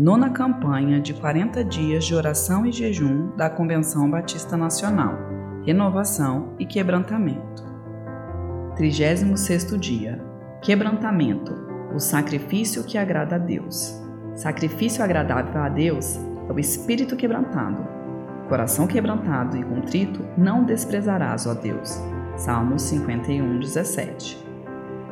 nona campanha de 40 dias de oração e jejum da Convenção Batista Nacional, renovação e quebrantamento. 36 dia. Quebrantamento, o sacrifício que agrada a Deus. Sacrifício agradável a Deus é o espírito quebrantado. Coração quebrantado e contrito não desprezarás, ó Deus. Salmos 51, 17.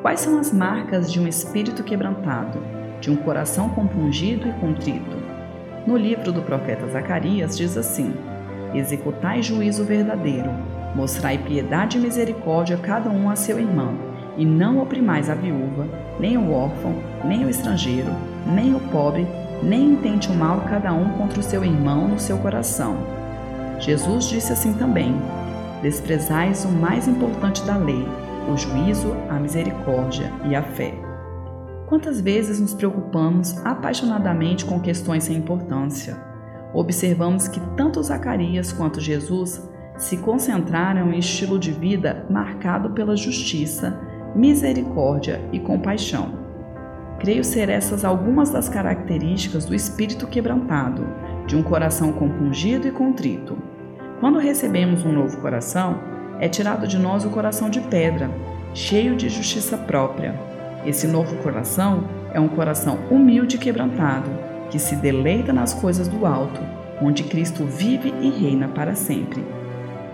Quais são as marcas de um espírito quebrantado? De um coração compungido e contrito. No livro do profeta Zacarias diz assim: Executai juízo verdadeiro, mostrai piedade e misericórdia cada um a seu irmão, e não oprimais a viúva, nem o órfão, nem o estrangeiro, nem o pobre, nem intente o mal cada um contra o seu irmão no seu coração. Jesus disse assim também: Desprezais o mais importante da lei, o juízo, a misericórdia e a fé. Quantas vezes nos preocupamos apaixonadamente com questões sem importância? Observamos que tanto Zacarias quanto Jesus se concentraram em estilo de vida marcado pela justiça, misericórdia e compaixão. Creio ser essas algumas das características do espírito quebrantado, de um coração compungido e contrito. Quando recebemos um novo coração, é tirado de nós o coração de pedra, cheio de justiça própria esse novo coração é um coração humilde e quebrantado, que se deleita nas coisas do alto, onde Cristo vive e reina para sempre.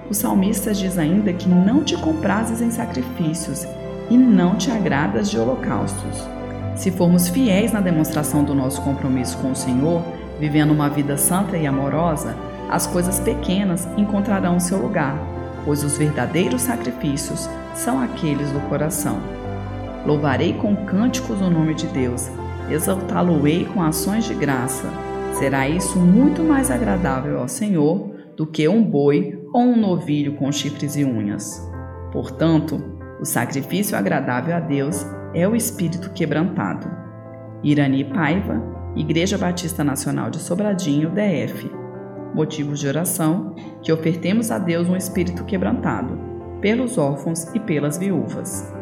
O salmista diz ainda que não te comprases em sacrifícios e não te agradas de holocaustos. Se formos fiéis na demonstração do nosso compromisso com o Senhor, vivendo uma vida santa e amorosa, as coisas pequenas encontrarão seu lugar, pois os verdadeiros sacrifícios são aqueles do coração. Louvarei com cânticos o nome de Deus, exaltá-lo-ei com ações de graça. Será isso muito mais agradável ao Senhor do que um boi ou um novilho com chifres e unhas. Portanto, o sacrifício agradável a Deus é o espírito quebrantado. Irani Paiva, Igreja Batista Nacional de Sobradinho, DF. Motivos de oração: que ofertemos a Deus um espírito quebrantado, pelos órfãos e pelas viúvas.